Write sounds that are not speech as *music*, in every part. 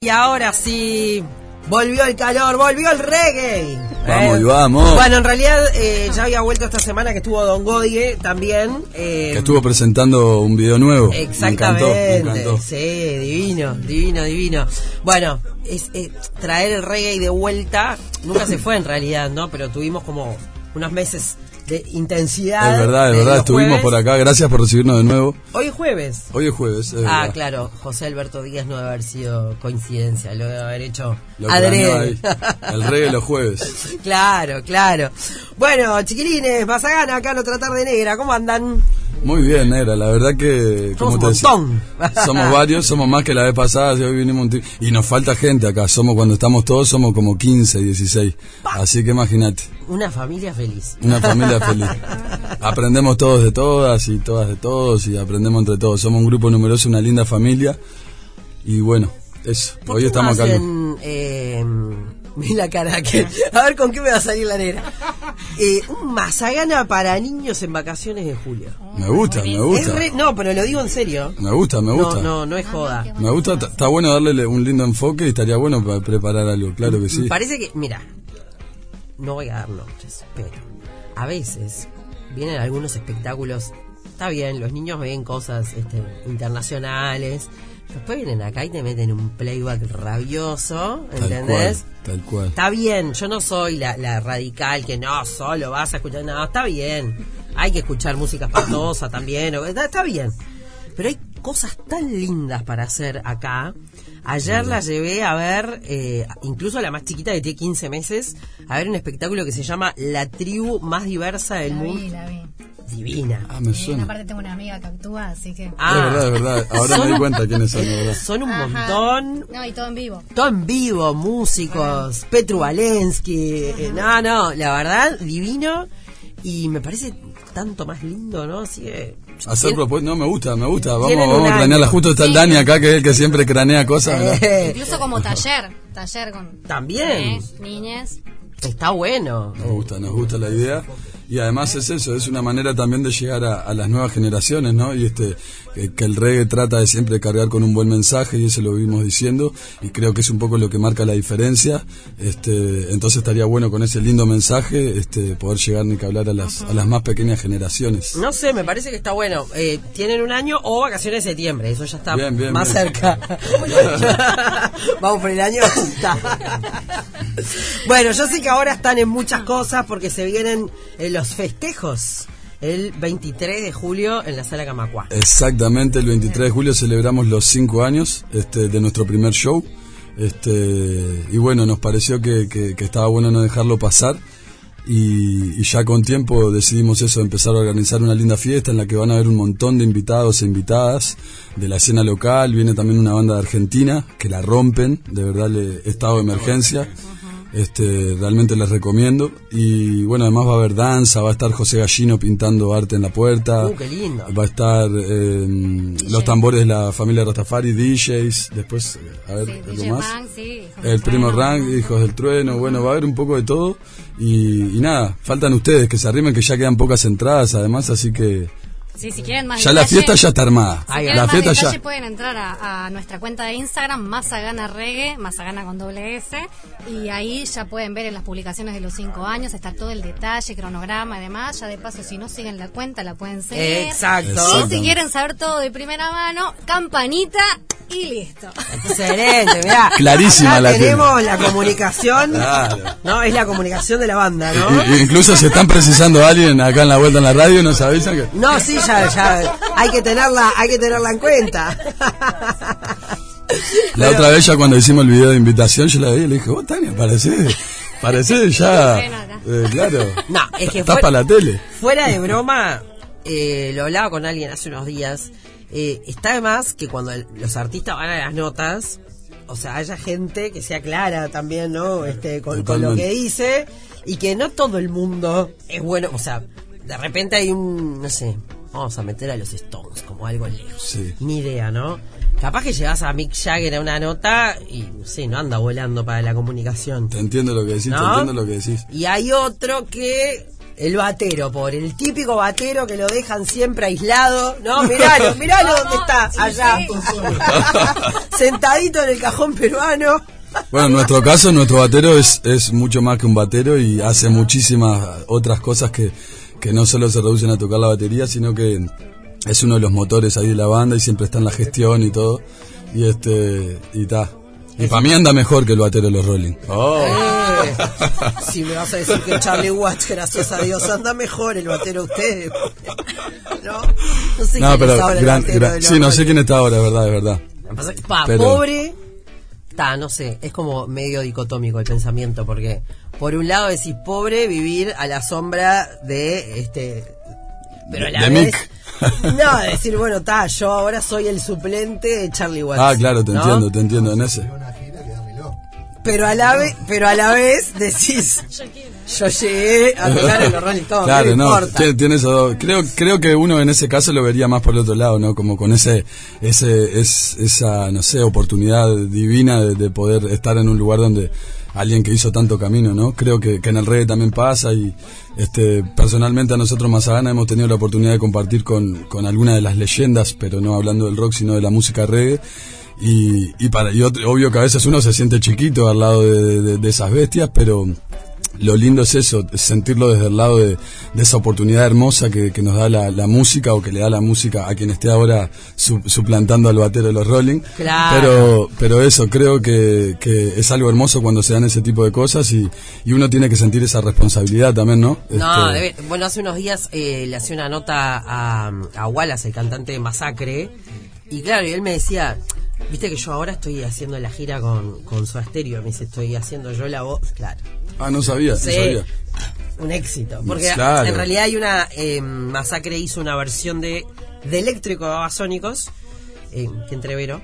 Y ahora sí, volvió el calor, volvió el reggae. Vamos Eh, y vamos. Bueno, en realidad eh, ya había vuelto esta semana que estuvo Don Godie también. eh, Que estuvo presentando un video nuevo. Exactamente. Me encantó, me encantó. Sí, divino, divino, divino. Bueno, es eh, traer el reggae de vuelta. Nunca se fue en realidad, ¿no? Pero tuvimos como unos meses de intensidad. Es verdad, es de verdad. Estuvimos jueves. por acá. Gracias por recibirnos de nuevo. Hoy es jueves. Hoy es jueves. es Ah, verdad. claro, José Alberto Díaz no debe haber sido coincidencia, lo debe haber hecho Lo adrede. El reggae los jueves. *laughs* claro, claro. Bueno, chiquilines, Mazagana, acá en otra tarde negra, ¿cómo andan? Muy bien, Negra. La verdad que. Somos un decía, montón. *laughs* somos varios, somos más que la vez pasada. y Hoy vinimos Y nos falta gente acá. Somos cuando estamos todos, somos como 15, 16. Así que imagínate. Una familia feliz. Una familia feliz. *laughs* Aprendemos todos de todas y todas de todos y aprendemos entre todos. Somos un grupo numeroso, una linda familia. Y bueno, eso. ¿Por Hoy qué estamos no acá. hacen, eh, vi la cara que, a ver con qué me va a salir la negra. Eh, un Mazagana para niños en vacaciones de julio. Me gusta, me gusta. re- no, pero lo digo en serio. Me gusta, me gusta. No, no, no es joda. Me gusta, está bueno darle un lindo enfoque y estaría bueno para preparar algo, claro que sí. Parece que, mira, no voy a dar nombres, pero a veces vienen algunos espectáculos. Está bien, los niños ven cosas este, internacionales. Después vienen acá y te meten un playback rabioso, Tal ¿entendés? cual, tal cual. Está bien, yo no soy la, la radical que no, solo vas a escuchar, no, está bien. Hay que escuchar música espantosa *coughs* también, o- está, está bien. Pero hay cosas tan lindas para hacer acá. Ayer la llevé a ver, eh, incluso a la más chiquita que tiene 15 meses, a ver un espectáculo que se llama La tribu más diversa del La vi, mundo. la vi. Divina. Ah, me Y suena. aparte tengo una amiga que actúa, así que... Ah. Es verdad, es verdad. Ahora me di cuenta quiénes son, de verdad. Son un Ajá. montón. No, y todo en vivo. Todo en vivo, músicos, Petru Valensky, eh, no, no, la verdad, divino y me parece tanto más lindo, ¿no? Así que... Hacer propuestas, no, me gusta, me gusta. Vamos, vamos a cranearla. Justo está el Sí. Dani acá, que es el que siempre cranea cosas. *laughs* Eh, Incluso como taller, taller con... También. niñes. está bueno. Nos gusta, nos gusta la idea. Y además es eso, es una manera también de llegar a, a las nuevas generaciones, ¿no? Y este, que, que el reggae trata de siempre cargar con un buen mensaje, y eso lo vimos diciendo, y creo que es un poco lo que marca la diferencia. Este, entonces estaría bueno con ese lindo mensaje, este, poder llegar ni que hablar a las, a las más pequeñas generaciones. No sé, me parece que está bueno. Eh, tienen un año o vacaciones de septiembre, eso ya está Bien, bien, más bien. cerca. *laughs* *laughs* Vamos por el año. *laughs* Bueno, yo sé que ahora están en muchas cosas porque se vienen eh, los festejos el 23 de julio en la sala Camacua. Exactamente, el 23 de julio celebramos los cinco años este, de nuestro primer show. Este, y bueno, nos pareció que, que- que estaba bueno no dejarlo pasar. Y, y ya con tiempo decidimos eso, empezar a organizar una linda fiesta en la que van a haber un montón de invitados e invitadas de la escena local. Viene también una banda de Argentina que la rompen, de verdad, le- estado de emergencia. Este, realmente les recomiendo. Y bueno, además va a haber danza, va a estar José Gallino pintando arte en la puerta. Uh, qué lindo. Va a estar eh, los tambores de la familia Rastafari, DJs, después, a ver, Sí, algo DJ más. Rank, sí. El primo. Rank, Hijos del Trueno, bueno, va a haber un poco de todo. Y, y nada, faltan ustedes que se arrimen, que ya quedan pocas entradas además, así que Sí, si quieren más ya la fiesta ya está armada. Ahí Si La más fiesta detalle ya. pueden entrar a, a nuestra cuenta de Instagram, Mazagana Reggae, Mazagana con doble S, y ahí ya pueden ver en las publicaciones de los cinco años, está todo el detalle, cronograma y demás. Ya de paso, si no siguen la cuenta, la pueden seguir. Exacto. Y si quieren saber todo de primera mano, campanita y listo. Excelente, mirá. *laughs* Clarísima Acá la tenemos la comunicación. Claro. No, es la comunicación de la banda, ¿no? incluso si están precisando a alguien acá en la vuelta en la radio, nos avisan que... No, sí, ya, ya. Hay que tenerla, hay que tenerla en cuenta. La otra vez ya cuando hicimos el video de invitación, yo la vi y le dije, vos Tania, parecés, parecés *laughs* ya... Eh, claro. No, es que Estás fue- para la tele. Fuera de broma, eh, lo hablaba con alguien hace unos días. eh, está de más que cuando el- los artistas van a las notas, o sea, haya gente que sea clara también, ¿no? Este, con, con lo que dice y que no todo el mundo es bueno, o sea, de repente hay un, no sé, vamos a meter a los Stones como algo lejos. Sí. Ni idea, ¿no? Capaz que llegas a Mick Jagger a una nota y, no sé, no anda volando para la comunicación. Te entiendo lo que decís, te entiendo lo que decís. Y hay otro que El batero, por el típico batero que lo dejan siempre aislado. No, miralo, *laughs* miralo dónde está, allá. *laughs* Sentadito en el cajón peruano. *laughs* Bueno, en nuestro caso, nuestro batero es, es mucho más que un batero y hace muchísimas otras cosas que, que no solo se reducen a tocar la batería, sino que es uno de los motores ahí de la banda y siempre está en la gestión y todo. Y este, y ta. Y para mí anda mejor que el batero de los Rolling. Eh, si me vas a decir que Charlie Watts, gracias a Dios, anda mejor el batero usted. No, no sé No, quién pero es ahora el gran- gran- de sí, no sé quién está ahora, es verdad, es verdad. Pa, Pero- pobre, no sé, es como medio dicotómico el pensamiento, porque por un lado decís pobre vivir a la sombra de este pero a la De vez Mick. *laughs* no decir bueno ta yo ahora soy el suplente de Charlie Watts Ah, claro, te ¿no? entiendo, te entiendo en ese. pero a la vez pero a la vez decís yo llegué a tocar en los Rolling Stones Claro, no, tiene. Creo, creo que uno en ese caso lo vería más por el otro lado, ¿no? Como con ese, ese, es, esa, no sé, oportunidad divina de, de poder estar en un lugar donde alguien que hizo tanto camino, ¿no? Creo que, que en el reggae también pasa y, este, personalmente a nosotros Mazagana hemos tenido la oportunidad de compartir con, con alguna de las leyendas, pero no hablando del rock, sino de la música reggae. Y, y, para, y otro- obvio que a veces uno se siente chiquito al lado de, de- de esas bestias, pero lo lindo es eso, es sentirlo desde el lado de, de esa oportunidad hermosa que, que nos da la, la música o que le da la música a quien esté ahora su- suplantando al batero de los Rolling. Claro. Pero, pero eso, creo que, que es algo hermoso cuando se dan ese tipo de cosas y, y uno tiene que sentir esa responsabilidad también, ¿no? No, Este, debe- bueno, hace unos días eh, le hacía una nota a, a Wallace, el cantante de Masacre, y claro, y él me decía, viste que yo ahora estoy haciendo la gira con, con su Stereo, me dice, estoy haciendo yo la voz, claro, Ah, no sabía, no Sí. sabía. un éxito, porque Claro. en realidad hay una, eh, Masacre hizo una versión de, de Eléctrico de Babasónicos, eh, que entrevero,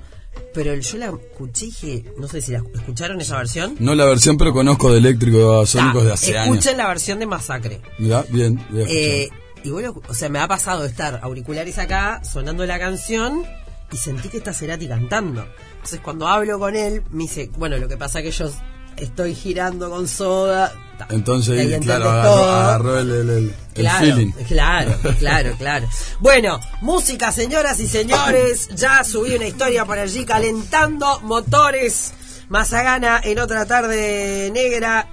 pero yo la escuché y dije, no sé si la escucharon esa versión. No la versión, pero conozco de eléctrico de Babasónicos Ta, de hace años. escuchen la versión de Masacre. Mirá, bien, bien. Eh, y bueno, o sea, me ha pasado de estar auriculares acá, sonando la canción, y sentí que está Cerati cantando. Entonces, cuando hablo con él, me dice, bueno, lo que pasa que yo estoy girando con soda. Entonces, claro, agarró, agarró el, el, el- el Claro, feeling. claro, *laughs* claro, claro. Bueno, música, señoras y señores. Ya subí una historia por allí calentando motores. Mazagana en otra tarde negra.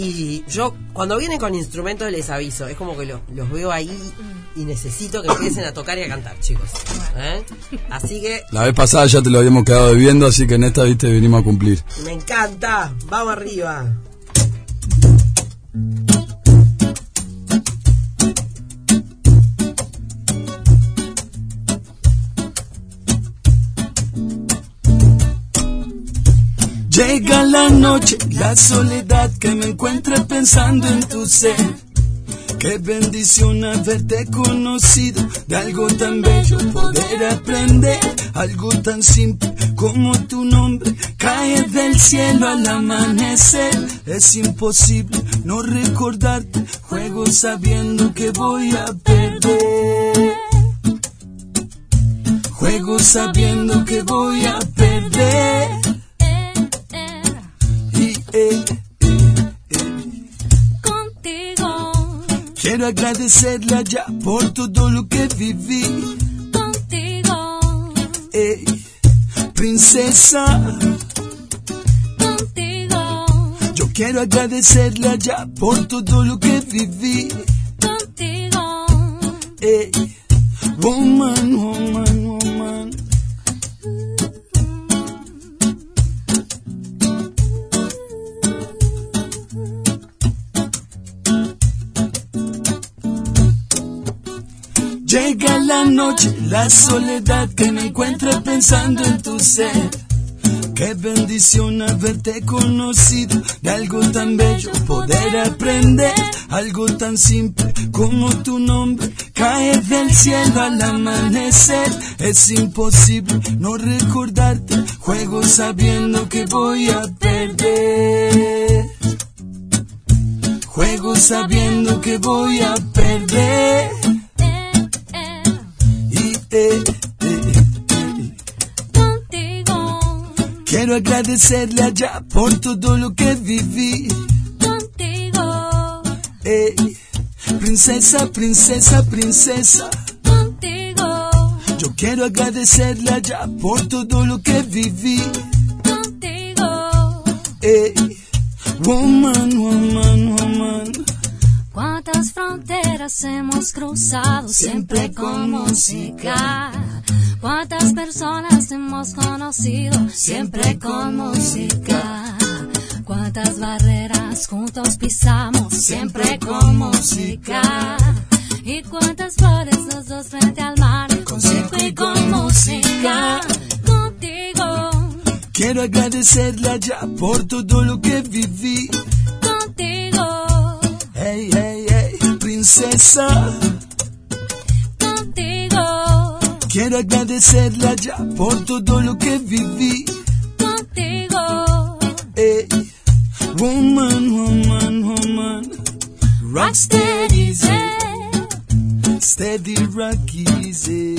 Y yo, cuando vienen con instrumentos, les aviso. Es como que lo- los veo ahí y necesito que empiecen a tocar y a cantar, chicos. ¿Eh? Así que La vez pasada ya te lo habíamos quedado debiendo, así que en esta, viste, vinimos a cumplir. me encanta. Vamos arriba. Llega la noche, la soledad que me encuentra pensando en tu ser. Qué bendición haberte conocido, de algo tan bello poder aprender, algo tan simple como tu nombre, cae del cielo al amanecer. Es imposible no recordarte, juego sabiendo que voy a perder. Juego sabiendo que voy a perder. Contigo, Quiero agradecerle allá por todo lo que viví. contigo, Ey, princesa, contigo, yo quiero agradecerle allá por todo lo que viví. contigo. Ey, woman, woman, woman. La noche, la soledad que me encuentra pensando en tu ser. Qué bendición haberte conocido, de algo tan bello poder aprender, algo tan simple como tu nombre, cae del cielo al amanecer. Es imposible no recordarte, juego sabiendo que voy a perder. Juego sabiendo que voy a perder. Quiero agradecerle allá por todo lo que viví. contigo, Ey, princesa, princesa, princesa. contigo, Yo quiero agradecerla ya por todo lo que viví. contigo. Ey, woman, woman, woman. Cuántas fronteras hemos cruzado siempre con música. Cuántas personas hemos conocido siempre con música. Cuántas barreras juntos pisamos siempre con música. Y cuántas flores los dos frente al mar con circo y con música. Contigo, Quiero agradecerla ya por todo lo que viví. contigo, Hey, hey, hey, princesa. Quiero agradecerla ya por todo lo que viví. contigo. Ey, woman, woman, woman. Rock steady, Steady, rock easy.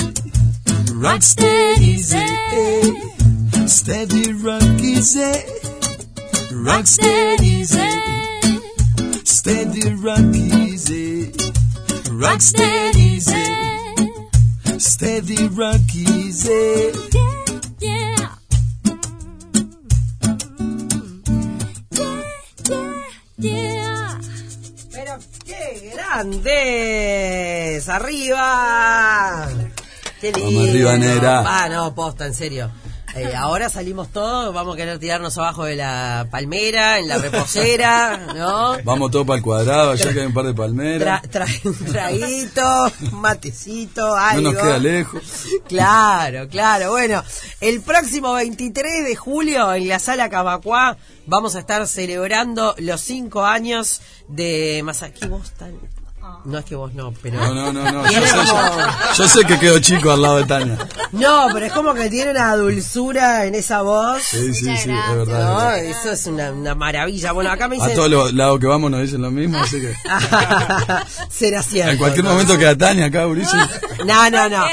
Rock steady, ey, steady, rock easy. Rock steady, steady, rock easy. Rock steady, steady, rock easy. Yeah. Yeah, yeah. Pero qué grandes. Arriba. Qué lindo. Vamos arriba, negra. Ah, no, posta, en serio. Eh, ahora salimos todos, vamos a querer tirarnos abajo de la palmera, en la reposera, ¿no? Vamos todos para el cuadrado, allá que hay un par de Tra palmeras. trae un traguito, un matecito, algo. No nos queda lejos. Claro, claro. Bueno, el próximo 23 de julio en la sala Camacuá vamos a estar celebrando los cinco años de Masaki. ¿Vos tan- No es que vos no, pero... No, no, no, no. *laughs* Yo sé, como- yo- yo sé que quedo chico al lado de Tania. No, pero es como que tiene una dulzura en esa voz. Sí, sí, sí, es verdad. No, es verdad. eso es una, una maravilla. Bueno, acá me A dicen... todos los lados que vamos nos dicen lo mismo, así que. *laughs* Será cierto. En cualquier momento queda Tania acá, Ulises. No, no, no.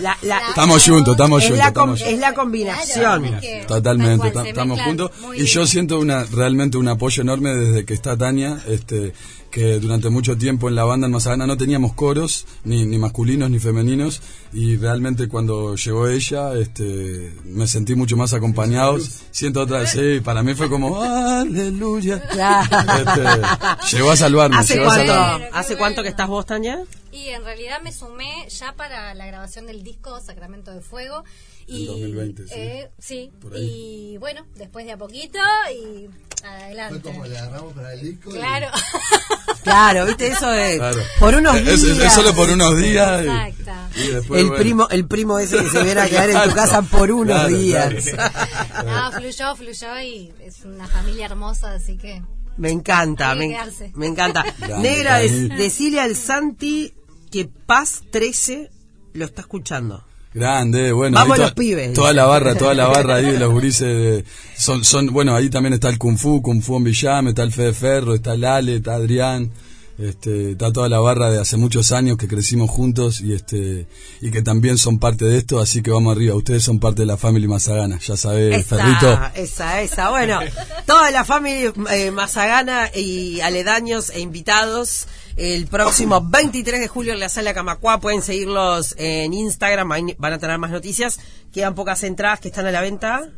La- la- Estamos juntos, estamos es, juntos. la com- Estamos es la combinación. Claro, es que Totalmente, estamos juntos. Y yo siento una realmente un apoyo enorme desde que está Tania, este que durante mucho tiempo en la banda en Mazagana no teníamos coros, ni, ni masculinos ni femeninos, y realmente cuando llegó ella, este me sentí mucho más acompañado. Siento otra vez, sí, para mí fue como, aleluya. Este, llegó a salvarme. ¿Hace llegó a cuánto, salvarme. ¿Hace cuánto que estás vos, Tania? Y en realidad me sumé ya para la grabación del disco Sacramento de Fuego. Y, En 2020, sí. eh, sí. Y bueno, después de a poquito y adelante. Fue como le agarramos para el disco. y- Claro. *laughs* Claro, viste eso de Claro. por unos Es- días. es, es solo por unos días. y- Exacto. y después, el bueno. primo, el primo ese que se viene a quedar en tu Claro, casa por unos claro, días. *laughs* claro. No, fluyó, fluyó y es una familia hermosa, así que. Me encanta, me, me encanta. *laughs* Negra, Dani. dec- decile al Santi que Paz 13 lo está escuchando. Grande, bueno. Vamos los pibes. Toda la barra, toda la barra ahí de los *laughs* gurises. de- son, son, bueno, ahí también está el Kung Fu, Kung Fu en Villame, está el Fede Ferro, está el Ale, está Adrián. Este, está toda la barra de hace muchos años que crecimos juntos y este y que también son parte de esto, así que vamos arriba. Ustedes son parte de la familia Mazagana, ya sabés, Ferrito. Esa, esa, esa. Bueno, toda la familia eh, Mazagana y aledaños e invitados el próximo 23 de julio en la sala Camacuá. Pueden seguirlos en Instagram, van a tener más noticias. Quedan pocas entradas que están a la venta.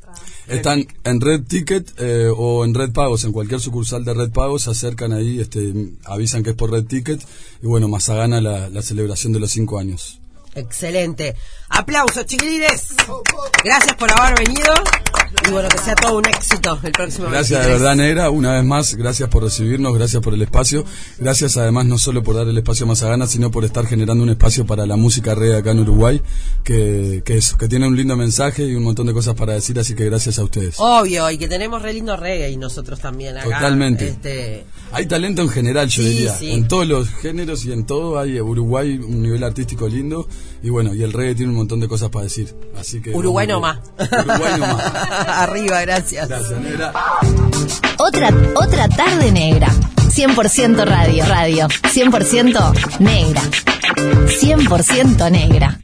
Están en Red Ticket eh, o en Red Pagos, en cualquier sucursal de Red Pagos, se acercan ahí, este, avisan que es por Red Ticket y bueno, Mazagana la, la celebración de los cinco años. Excelente. Aplausos, chiquilines. Gracias por haber venido. Y bueno, que sea todo un éxito el próximo Gracias de 23. verdad, Negra, una vez más, gracias por recibirnos, gracias por el espacio, gracias además no solo por dar el espacio a Mazagana, sino por estar generando un espacio para la música reggae acá en Uruguay, que, que, eso, que tiene un lindo mensaje y un montón de cosas para decir, así que gracias a ustedes. Obvio, y que tenemos re lindo reggae y nosotros también acá. Totalmente. Este, Hay talento en general, yo Sí, diría, sí. en todos los géneros y en todo hay Uruguay un nivel artístico lindo y bueno, y el reggae tiene un montón de cosas para decir, así que... Uruguay no vamos más. bien. Uruguay no más. *laughs* Arriba, gracias. Gracias, Negra. Otra, otra tarde negra. 100% radio, radio. 100% negra. 100% negra.